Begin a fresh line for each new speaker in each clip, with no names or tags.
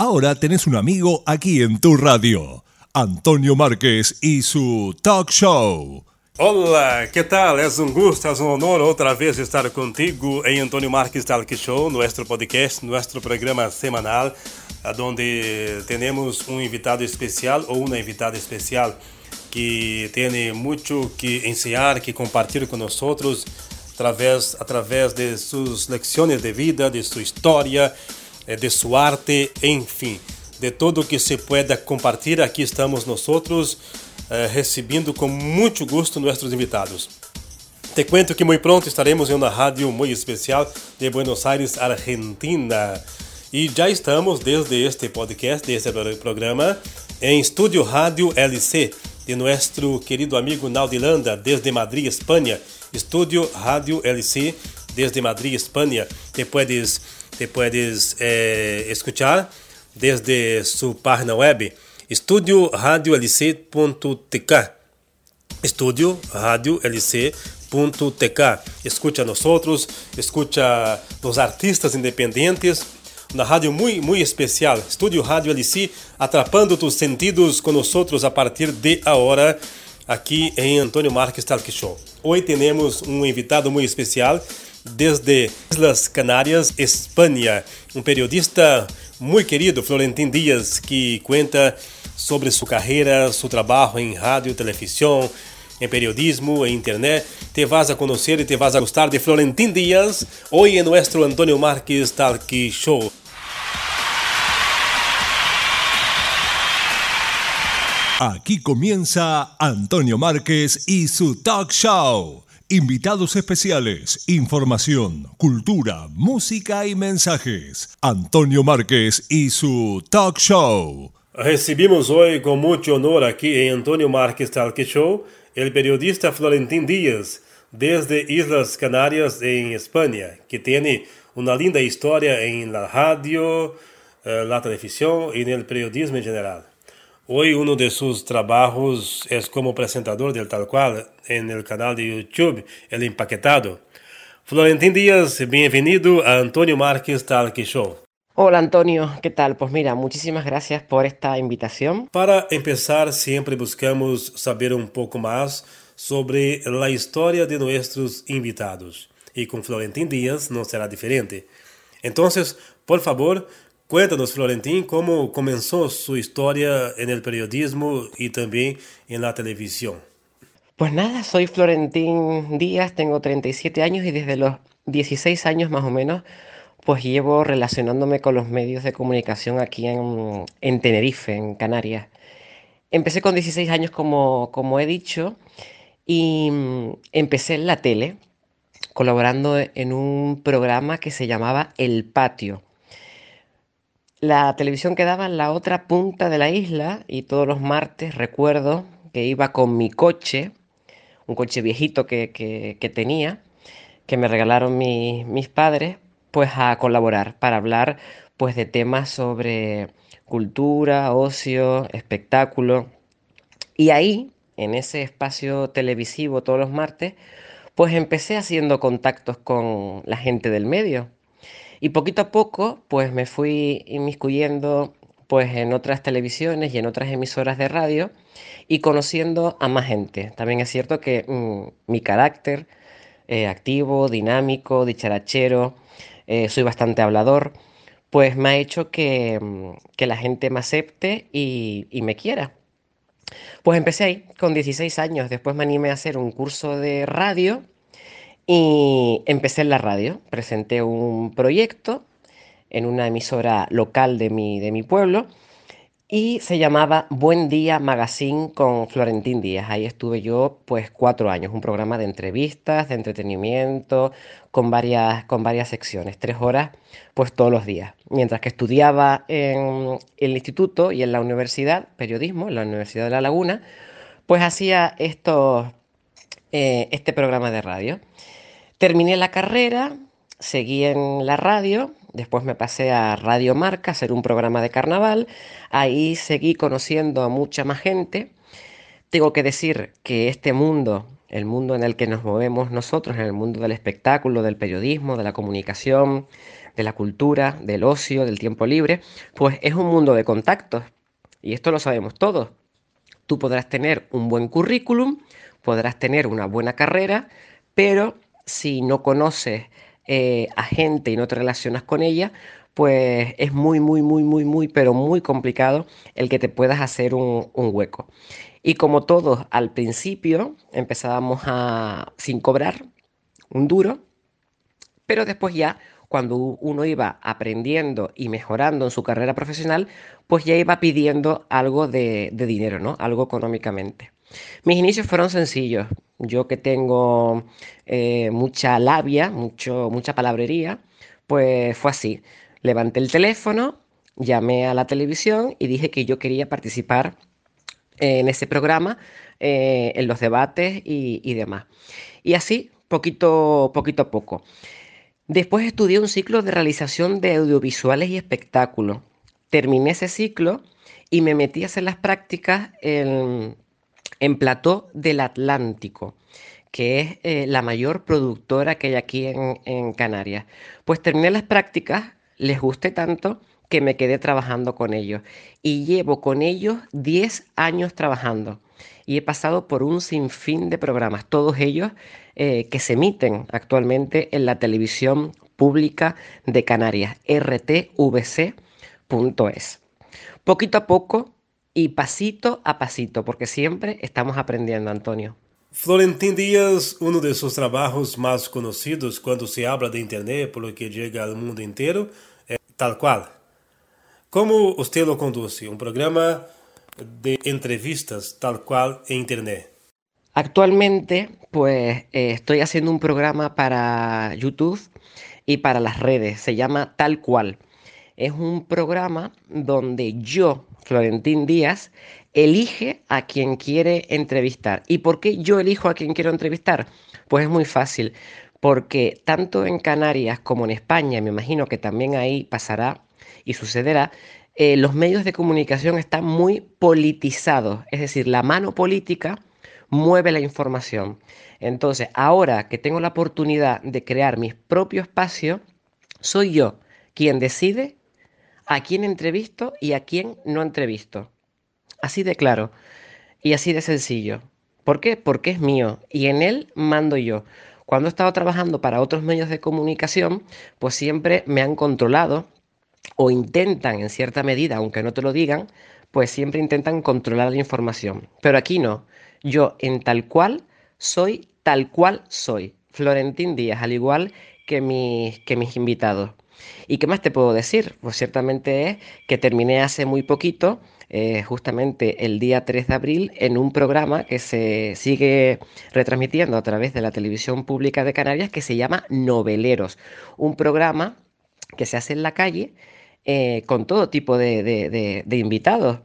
Ahora tenés un amigo aquí en tu radio, Antonio Márquez y su talk show.
Hola, ¿qué tal? Es un gusto, es un honor otra vez estar contigo en Antonio Márquez Talk Show, nuestro podcast, nuestro programa semanal, donde tenemos un invitado especial o una invitada especial que tiene mucho que enseñar, que compartir con nosotros através, através de sus lecciones de vida, de su historia, eh, de su arte, enfim, de todo que se pueda compartilhar. Aqui estamos nós eh, recebendo com muito gosto nossos invitados. Te cuento que muito pronto estaremos em uma rádio muito especial de Buenos Aires, Argentina. E já estamos desde este podcast, desde este programa, em Estúdio Rádio LC, de nosso querido amigo Naudilanda, desde Madrid, Espanha. Estúdio Rádio LC, desde Madrid, Espanha. Te puedes te puedes eh, escuchar desde su página web estudioradiolc.tk Estudio Radio LC.tk Escucha a nosotros, escucha los artistas independientes, una radio muy, muy especial. Estudio Radio LC, atrapando tus sentidos con nosotros a partir de ahora aqui em Antônio Marques Talk Show. Hoje temos um invitado muito especial desde Islas Canárias, Espanha. Um periodista muito querido, Florentín Díaz, que conta sobre sua carreira, seu trabalho em rádio, televisão, em periodismo, em internet. Te vas a conhecer e te vas a gostar de Florentín Díaz hoje em nosso Antônio Marques Talk Show.
Aquí comienza Antonio Márquez y su talk show. Invitados especiales, información, cultura, música y mensajes. Antonio Márquez y su talk show.
Recibimos hoy con mucho honor aquí en Antonio Márquez Talk Show el periodista Florentín Díaz desde Islas Canarias en España, que tiene una linda historia en la radio, eh, la televisión y en el periodismo en general. Hoy uno de sus trabajos es como presentador del tal cual en el canal de YouTube El Empaquetado. Florentín Díaz, bienvenido a Antonio Márquez Talk Show.
Hola Antonio, ¿qué tal? Pues mira, muchísimas gracias por esta invitación.
Para empezar, siempre buscamos saber un poco más sobre la historia de nuestros invitados. Y con Florentín Díaz no será diferente. Entonces, por favor, Cuéntanos, Florentín, cómo comenzó su historia en el periodismo y también en la televisión.
Pues nada, soy Florentín Díaz, tengo 37 años y desde los 16 años más o menos, pues llevo relacionándome con los medios de comunicación aquí en, Tenerife, en Canarias. Empecé con 16 años, como, como he dicho, y mm, empecé en la tele, colaborando en un programa que se llamaba El Patio la televisión quedaba en la otra punta de la isla y todos los martes recuerdo que iba con mi coche, un coche viejito que, tenía, que me regalaron mis padres, pues a colaborar para hablar pues de temas sobre cultura, ocio, espectáculo. Y ahí, en ese espacio televisivo todos los martes, pues empecé haciendo contactos con la gente del medio y poquito a poco, pues me fui inmiscuyendo pues en otras televisiones y en otras emisoras de radio y conociendo a más gente. También es cierto que mm, mi carácter eh, activo, dinámico, dicharachero, eh, soy bastante hablador, pues me ha hecho que, mm, la gente me acepte y, y, me quiera. Pues empecé ahí, con 16 años, después me animé a hacer un curso de radio y empecé en la radio, presenté un proyecto en una emisora local de mi, de mi pueblo y se llamaba Buen Día Magazine con Florentín Díaz. Ahí estuve yo pues cuatro años, un programa de entrevistas, de entretenimiento, con varias, con varias secciones, tres horas pues todos los días. Mientras que estudiaba en el instituto y en la universidad, periodismo, en la Universidad de La Laguna, pues hacía esto, eh, este programa de radio. Terminé la carrera, seguí en la radio, después me pasé a Radio Marca a hacer un programa de carnaval, ahí seguí conociendo a mucha más gente. Tengo que decir que este mundo, el mundo en el que nos movemos nosotros, en el mundo del espectáculo, del periodismo, de la comunicación, de la cultura, del ocio, del tiempo libre, pues es un mundo de contactos. Y esto lo sabemos todos. Tú podrás tener un buen currículum, podrás tener una buena carrera, pero si no conoces eh, a gente y no te relacionas con ella, pues es muy, muy, muy, muy, muy, pero muy complicado el que te puedas hacer un, hueco. Y como todos al principio empezábamos a, sin cobrar un duro, pero después ya cuando uno iba aprendiendo y mejorando en su carrera profesional, pues ya iba pidiendo algo de, dinero, ¿no? Algo económicamente. Mis inicios fueron sencillos. Yo que tengo eh, mucha labia, mucho, mucha palabrería, pues fue así. Levanté el teléfono, llamé a la televisión y dije que yo quería participar en ese programa, eh, en los debates y, demás. Y así, poquito, poquito a poco. Después estudié un ciclo de realización de audiovisuales y espectáculos. Terminé ese ciclo y me metí a hacer las prácticas en, en Plató del Atlántico, que es eh, la mayor productora que hay aquí en, Canarias. Pues terminé las prácticas, les gusté tanto que me quedé trabajando con ellos. Y llevo con ellos 10 años trabajando. Y he pasado por un sinfín de programas, todos ellos eh, que se emiten actualmente en la televisión pública de Canarias, rtvc.es. Poquito a poco y pasito a pasito, porque siempre estamos aprendiendo, Antonio.
Florentín Díaz, uno de sus trabajos más conocidos cuando se habla de Internet, por lo que llega al mundo entero, es tal cual. ¿Cómo usted lo conduce? Un programa de entrevistas tal cual en Internet.
Actualmente, pues eh, estoy haciendo un programa para YouTube y para las redes. Se llama Tal cual. Es un programa donde yo Florentín Díaz, elige a quien quiere entrevistar. ¿Y por qué yo elijo a quien quiero entrevistar? Pues es muy fácil, porque tanto en Canarias como en España, me imagino que también ahí pasará y sucederá, eh, los medios de comunicación están muy politizados, es decir, la mano política mueve la información. Entonces, ahora que tengo la oportunidad de crear mi propio espacio, soy yo quien decide a quién entrevisto y a quién no entrevisto. Así de claro y así de sencillo. ¿Por qué? Porque es mío y en él mando yo. Cuando he estado trabajando para otros medios de comunicación, pues siempre me han controlado o intentan en cierta medida, aunque no te lo digan, pues siempre intentan controlar la información. Pero aquí no. Yo en tal cual soy tal cual soy. Florentín Díaz, al igual que mis, que mis invitados. ¿Y qué más te puedo decir? Pues ciertamente es que terminé hace muy poquito, eh, justamente el día 3 de abril, en un programa que se sigue retransmitiendo a través de la televisión pública de Canarias que se llama Noveleros, un programa que se hace en la calle eh, con todo tipo de invitados.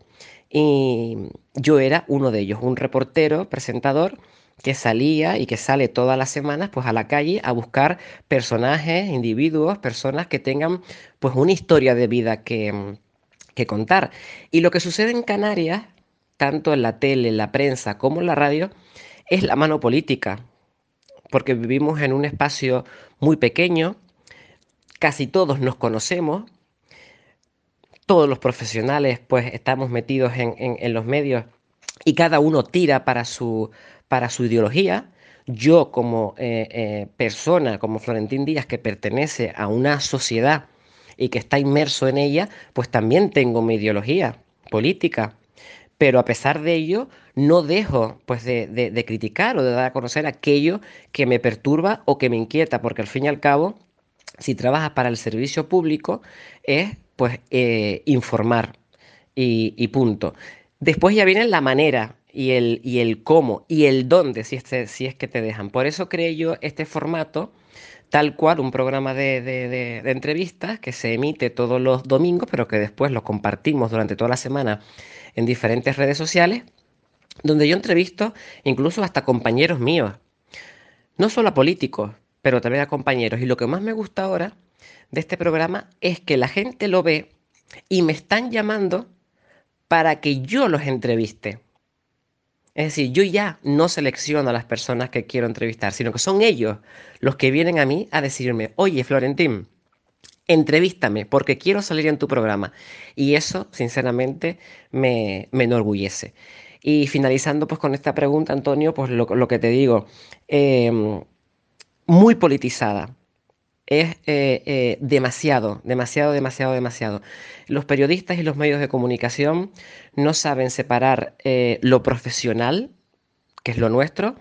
Y yo era uno de ellos, un reportero, presentador que salía y que sale todas las semanas pues a la calle a buscar personajes, individuos, personas que tengan pues una historia de vida que, que contar. Y lo que sucede en Canarias, tanto en la tele, en la prensa como en la radio, es la mano política, porque vivimos en un espacio muy pequeño, casi todos nos conocemos, todos los profesionales pues estamos metidos en, en los medios y cada uno tira para su, para su ideología. Yo como eh, eh, persona, como Florentín Díaz, que pertenece a una sociedad y que está inmerso en ella, pues también tengo mi ideología política. Pero a pesar de ello, no dejo pues de, criticar o de dar a conocer aquello que me perturba o que me inquieta, porque al fin y al cabo, si trabajas para el servicio público, es pues eh, informar y, y punto. Después ya viene la manera, y el, y el cómo y el dónde, si, este, si es que te dejan. Por eso creé yo este formato, tal cual, un programa de, de, entrevistas que se emite todos los domingos, pero que después lo compartimos durante toda la semana en diferentes redes sociales, donde yo entrevisto incluso hasta compañeros míos, no solo a políticos, pero también a compañeros. Y lo que más me gusta ahora de este programa es que la gente lo ve y me están llamando para que yo los entreviste. Es decir, yo ya no selecciono a las personas que quiero entrevistar, sino que son ellos los que vienen a mí a decirme, oye, Florentín, entrevístame porque quiero salir en tu programa. Y eso, sinceramente, me, enorgullece. Y finalizando pues con esta pregunta, Antonio, pues lo, que te digo, em, muy politizada. Es eh, eh, demasiado, demasiado, demasiado, demasiado. Los periodistas y los medios de comunicación no saben separar eh, lo profesional, que es lo nuestro,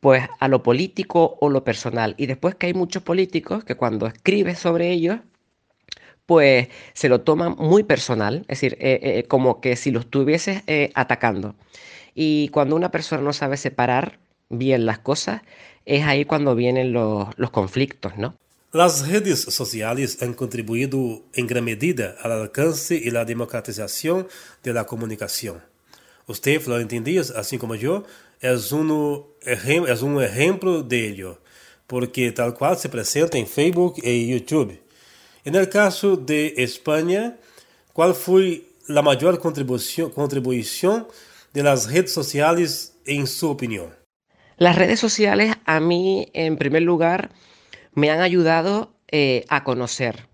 pues a lo político o lo personal. Y después que hay muchos políticos que cuando escribes sobre ellos, pues se lo toman muy personal, es decir, como que si lo estuvieses atacando. Y cuando una persona no sabe separar bien las cosas, es ahí cuando vienen los, los conflictos, ¿no?
Las redes sociales han contribuido en gran medida al alcance y la democratización de la comunicación. Usted, Florentín así como yo, es, uno, es un ejemplo de ello, porque tal cual se presenta en Facebook e YouTube. En caso de España, ¿cuál fue la mayor contribución, contribución de las redes sociales en su opinión?
Las redes sociales a mí, en primer lugar, me han ayudado eh, a conocer,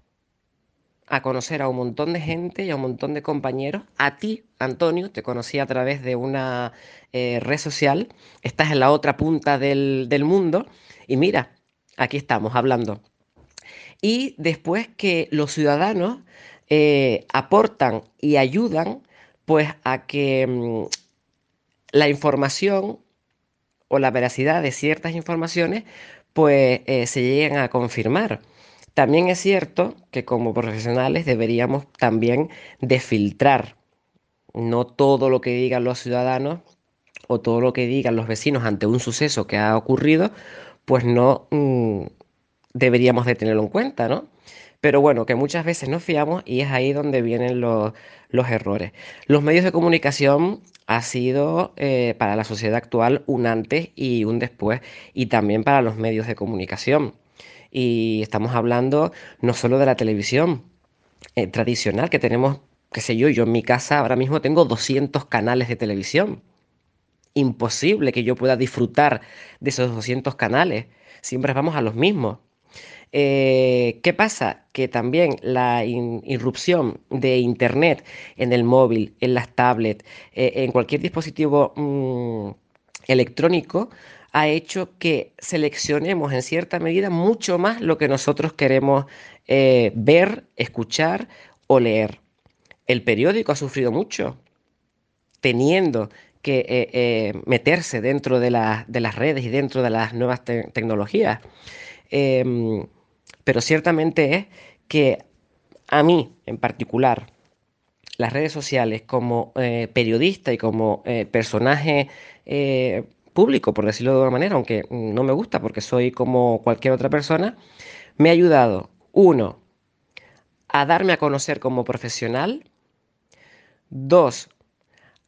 a conocer a un montón de gente y a un montón de compañeros. A ti, Antonio, te conocí a través de una eh, red social. Estás en la otra punta del, del mundo y mira, aquí estamos hablando y después que los ciudadanos eh, aportan y ayudan pues a que mm, la información o la veracidad de ciertas informaciones pues eh, se lleguen a confirmar. También es cierto que como profesionales deberíamos también filtrar no todo lo que digan los ciudadanos o todo lo que digan los vecinos ante un suceso que ha ocurrido, pues no, mm, deberíamos de tenerlo en cuenta, ¿no? Pero bueno, que muchas veces nos fiamos y es ahí donde vienen los, errores. Los medios de comunicación ha sido eh, para la sociedad actual un antes y un después y también para los medios de comunicación. Y estamos hablando no solo de la televisión eh, tradicional que tenemos, qué sé yo, yo en mi casa ahora mismo tengo 200 canales de televisión. Imposible que yo pueda disfrutar de esos 200 canales. Siempre vamos a los mismos. Eh, ¿Qué pasa? Que también la irrupción de Internet en el móvil, en las tablets, eh, en cualquier dispositivo mm, electrónico, ha hecho que seleccionemos en cierta medida mucho más lo que nosotros queremos eh, ver, escuchar o leer. El periódico ha sufrido mucho, teniendo que meterse dentro de, las redes y dentro de las nuevas tecnologías. Em, pero ciertamente es que a mí en particular, las redes sociales como eh, periodista y como eh, personaje eh, público, por decirlo de alguna manera, aunque no me gusta porque soy como cualquier otra persona, me ha ayudado, uno, a darme a conocer como profesional, dos,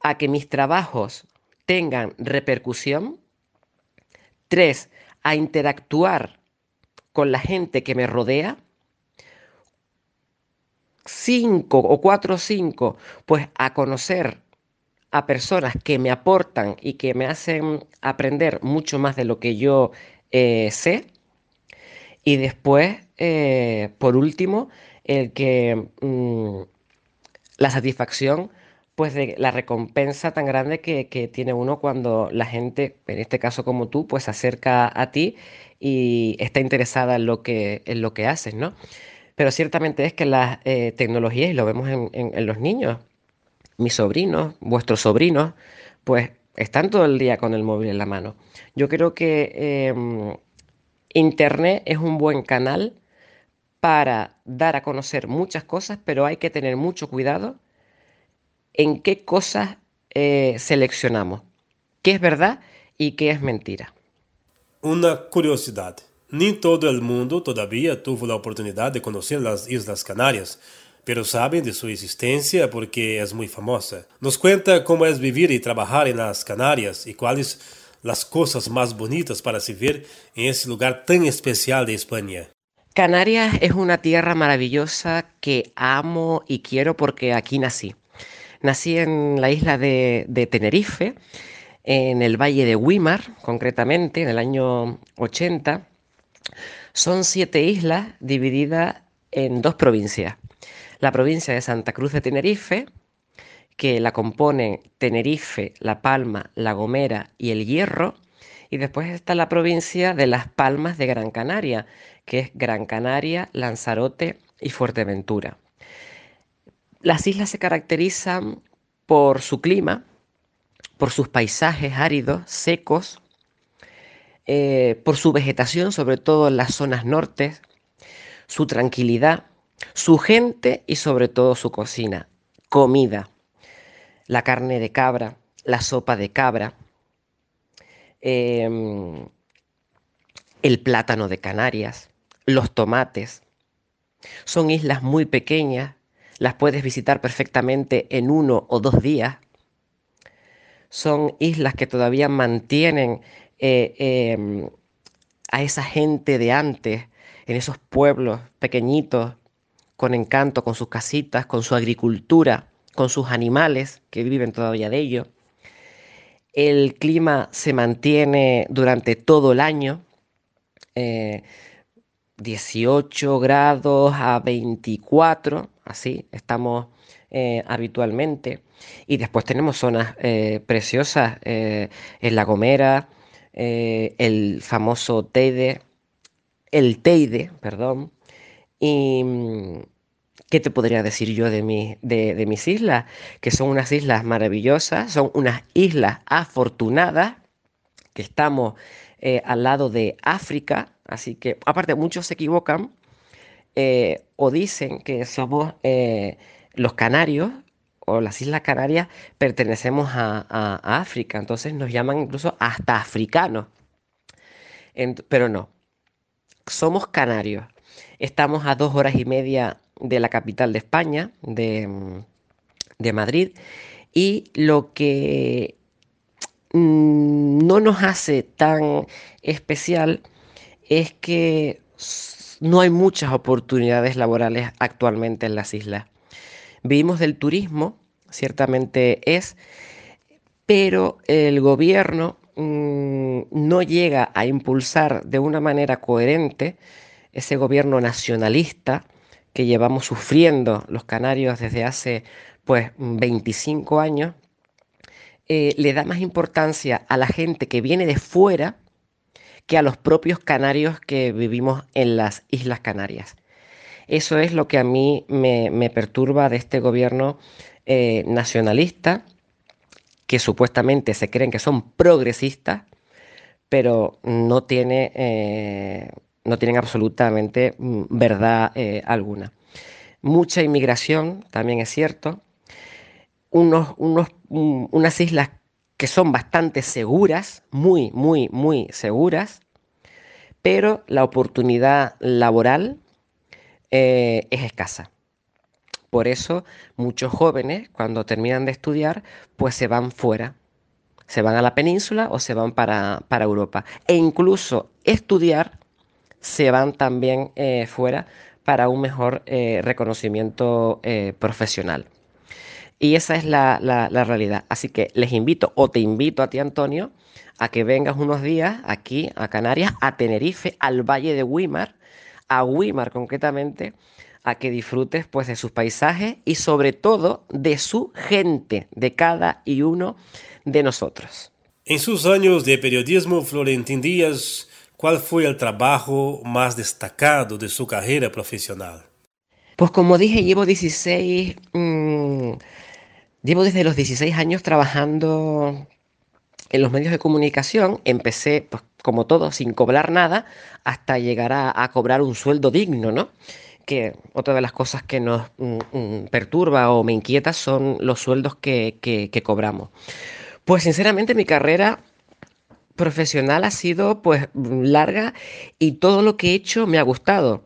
a que mis trabajos tengan repercusión, tres, a interactuar con la gente que me rodea. Cinco o cuatro o cinco, pues a conocer a personas que me aportan y que me hacen aprender mucho más de lo que yo eh, sé. Y después, eh, por último, el que mm, la satisfacción pues de la recompensa tan grande que, tiene uno cuando la gente, en este caso como tú, pues se acerca a ti y está interesada en lo que, en lo que haces, ¿no? Pero ciertamente es que las eh, tecnologías, y lo vemos en, los niños, mis sobrinos, vuestros sobrinos, pues están todo el día con el móvil en la mano. Yo creo que em, Internet es un buen canal para dar a conocer muchas cosas, pero hay que tener mucho cuidado en qué cosas eh, seleccionamos, qué es verdad y qué es mentira.
Una curiosidad. Ni todo el mundo todavía tuvo la oportunidad de conocer las Islas Canarias, pero saben de su existencia porque es muy famosa. Nos cuenta cómo es vivir y trabajar en las Canarias y cuáles las cosas más bonitas para se ver en ese lugar tan especial de España.
Canarias es una tierra maravillosa que amo y quiero porque aquí nací. Nací en la isla de, Tenerife, en el valle de Wimar, concretamente, en el año 80. Son siete islas divididas en dos provincias. La provincia de Santa Cruz de Tenerife, que la componen Tenerife, La Palma, La Gomera y El Hierro. Y después está la provincia de Las Palmas de Gran Canaria, que es Gran Canaria, Lanzarote y Fuerteventura. Las islas se caracterizan por su clima, por sus paisajes áridos, secos, eh, por su vegetación, sobre todo en las zonas norte, su tranquilidad, su gente y sobre todo su cocina, comida, la carne de cabra, la sopa de cabra, em, el plátano de Canarias, los tomates. Son islas muy pequeñas, las puedes visitar perfectamente en uno o dos días. Son islas que todavía mantienen eh, em, a esa gente de antes, en esos pueblos pequeñitos, con encanto, con sus casitas, con su agricultura, con sus animales que viven todavía de ello. El clima se mantiene durante todo el año, 18 eh, grados a 24, así estamos eh, habitualmente. Y después tenemos zonas eh, preciosas en La Gomera, el famoso Teide, el Teide, perdón, y mm, ¿qué te podría decir yo de, de, mis islas? Que son unas islas maravillosas, son unas islas afortunadas, que estamos eh, al lado de África, así que aparte muchos se equivocan eh, o dicen que somos eh, los canarios o las Islas Canarias pertenecemos a, África, entonces nos llaman incluso hasta africanos. pero no, somos canarios. Estamos a dos horas y media de la capital de España, de, Madrid, y lo que mm, no nos hace tan especial es que no hay muchas oportunidades laborales actualmente en las islas. Vivimos del turismo, ciertamente es, pero el gobierno mm, no llega a impulsar de una manera coherente ese gobierno nacionalista que llevamos sufriendo los canarios desde hace pues 25 años, eh, le da más importancia a la gente que viene de fuera que a los propios canarios que vivimos en las Islas Canarias. Eso es lo que a mí me, perturba de este gobierno eh, nacionalista, que supuestamente se creen que son progresistas, pero no tiene eh, no tienen absolutamente mm, verdad eh, alguna. Mucha inmigración, también es cierto. Unos, unos, mm, unas islas que son bastante seguras, muy, muy, muy seguras, pero la oportunidad laboral eh, es escasa. Por eso muchos jóvenes cuando terminan de estudiar pues se van fuera, se van a la península o se van para, para Europa. E incluso estudiar se van también eh, fuera para un mejor eh, reconocimiento profesional. Y esa es la, realidad. Así que les invito, o te invito a ti, Antonio, a que vengas unos días aquí a Canarias, a Tenerife, al Valle de Wimar, a Wimar concretamente, a que disfrutes pues de sus paisajes y sobre todo de su gente, de cada y uno de nosotros.
En sus años de periodismo, Florentín Díaz ¿Cuál fue el trabajo más destacado de su carrera profesional?
Pues como dije, llevo 16, mm, llevo desde los 16 años trabajando en los medios de comunicación. Empecé, pues, como todo, sin cobrar nada, hasta llegar a, cobrar un sueldo digno, ¿no? Que otra de las cosas que nos mm, mm, perturba o me inquieta son los sueldos que, que cobramos. Pues sinceramente mi carrera profesional ha sido pues larga y todo lo que he hecho me ha gustado.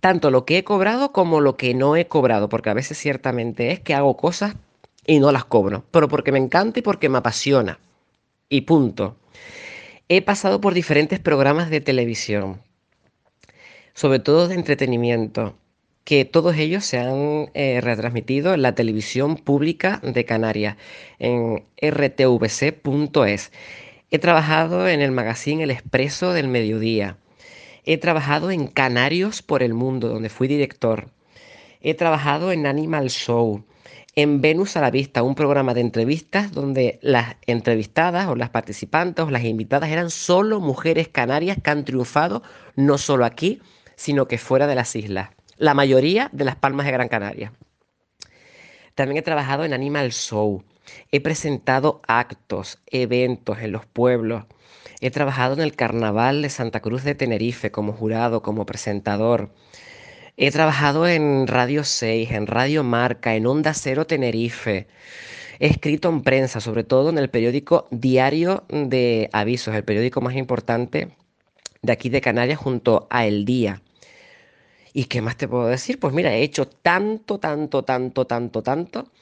Tanto lo que he cobrado como lo que no he cobrado, porque a veces ciertamente es que hago cosas y no las cobro, pero porque me encanta y porque me apasiona. Y punto. He pasado por diferentes programas de televisión, sobre todo de entretenimiento, que todos ellos se han eh, retransmitido en la televisión pública de Canarias, en rtvc.es. He trabajado en el magazine El Expreso del Mediodía. He trabajado en Canarios por el Mundo, donde fui director. He trabajado en Animal Show, en Venus a la Vista, un programa de entrevistas donde las entrevistadas o las participantes o las invitadas eran solo mujeres canarias que han triunfado no solo aquí, sino que fuera de las islas. La mayoría de las Palmas de Gran Canaria. También he trabajado en Animal Show. He presentado actos, eventos en los pueblos. He trabajado en el Carnaval de Santa Cruz de Tenerife como jurado, como presentador. He trabajado en Radio 6, en Radio Marca, en Onda Cero Tenerife. He escrito en prensa, sobre todo en el periódico Diario de Avisos, el periódico más importante de aquí de Canarias junto a El Día. ¿Y qué más te puedo decir? Pues mira, he hecho tanto, tanto, tanto, tanto, tanto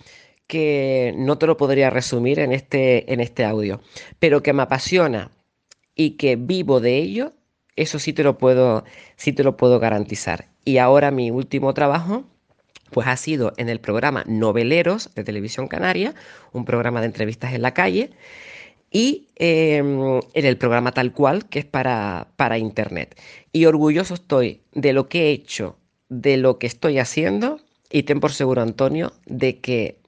que no te lo podría resumir en este, en este audio, pero que me apasiona y que vivo de ello, eso sí te lo puedo, sí te lo puedo garantizar. Y ahora mi último trabajo, pues ha sido en el programa Noveleros de Televisión Canaria, un programa de entrevistas en la calle, y em, en el programa tal cual, que es para, para Internet. Y orgulloso estoy de lo que he hecho, de lo que estoy haciendo, y ten por seguro, Antonio, de que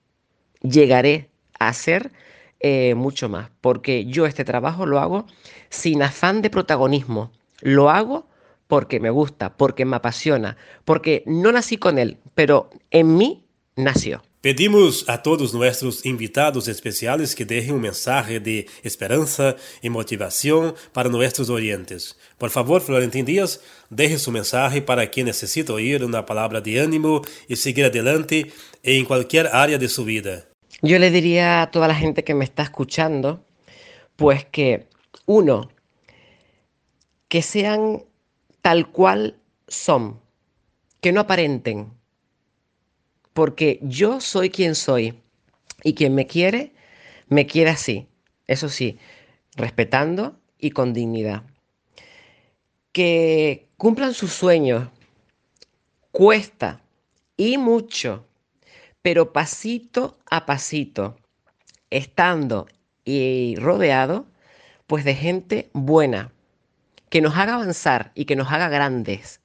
llegaré a hacer eh, mucho más, porque yo este trabajo lo hago sin afán de protagonismo, lo hago porque me gusta, porque me apasiona, porque no nací con él, pero en mí nació.
Pedimos a todos nuestros invitados especiales que dejen un mensaje de esperanza y motivación para nuestros oyentes. Por favor, Florentín Díaz, deje su mensaje para quien necesita oír una palabra de ánimo y seguir adelante en cualquier área de su vida.
Yo le diría a toda la gente que me está escuchando, pues que uno, que sean tal cual son, que no aparenten, porque yo soy quien soy y quien me quiere, me quiere así, eso sí, respetando y con dignidad. Que cumplan sus sueños, cuesta y mucho pero pasito a pasito, estando y rodeado pues de gente buena, que nos haga avanzar y que nos haga grandes,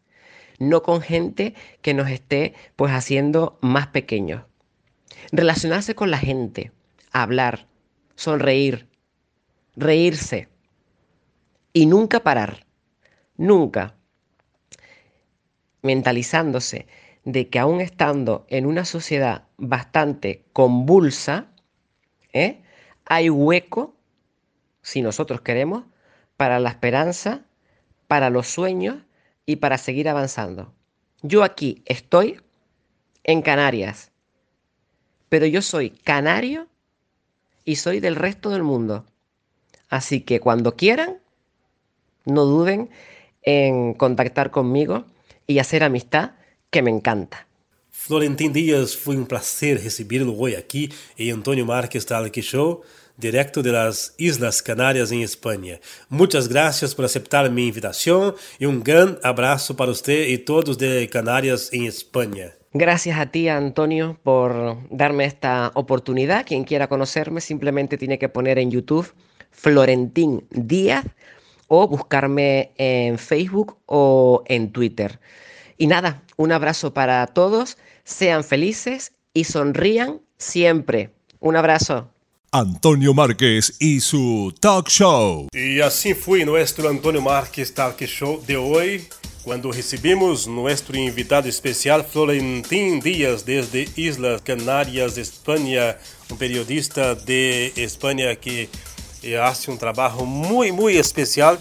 no con gente que nos esté pues haciendo más pequeños. Relacionarse con la gente, hablar, sonreír, reírse y nunca parar, nunca mentalizándose de que aún estando en una sociedad bastante convulsa, ¿eh? hay hueco, si nosotros queremos, para la esperanza, para los sueños y para seguir avanzando. Yo aquí estoy en Canarias, pero yo soy canario y soy del resto del mundo. Así que cuando quieran, no duden en contactar conmigo y hacer amistad que me encanta.
Florentín Díaz, fue un placer recibirlo hoy aquí en Antonio Márquez Talk Show, directo de las Islas Canarias en España. Muchas gracias por aceptar mi invitación y un gran abrazo para usted y todos de Canarias en España.
Gracias a ti, Antonio, por darme esta oportunidad. Quien quiera conocerme simplemente tiene que poner en YouTube Florentín Díaz o buscarme en Facebook o en Twitter. Y nada, un abrazo para todos, sean felices y sonrían siempre. Un abrazo.
Antonio Márquez y su talk show.
Y así fue nuestro Antonio Márquez talk show de hoy, cuando recibimos nuestro invitado especial Florentín Díaz desde Islas Canarias, España, un periodista de España que hace un trabajo muy, muy especial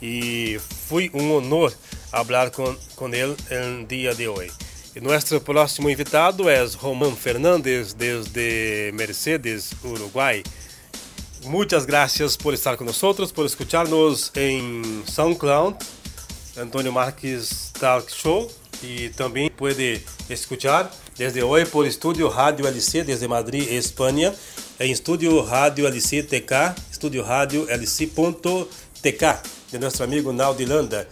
y fue un honor hablar con, con él el día de hoy. Y nuestro próximo invitado es Román Fernández desde Mercedes, Uruguay. Muchas gracias por estar con nosotros, por escucharnos en SoundCloud, Antonio Marques Talk Show. Y también puede escuchar desde hoy por Estudio Radio LC desde Madrid, España, en Estudio Radio LC TK, Estudio Radio LC.tk de nuestro amigo Naudi Landa.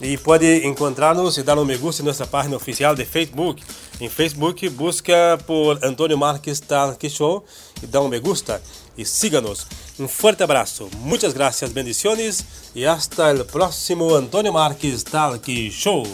E pode encontrar-nos e dar um me gusta em nossa página oficial de Facebook. Em Facebook, busca por Antônio Marques Talk Show e dá um me gusta e siga-nos. Um forte abraço, muitas graças, bendiciones e hasta o próximo Antônio Marques Talk Show.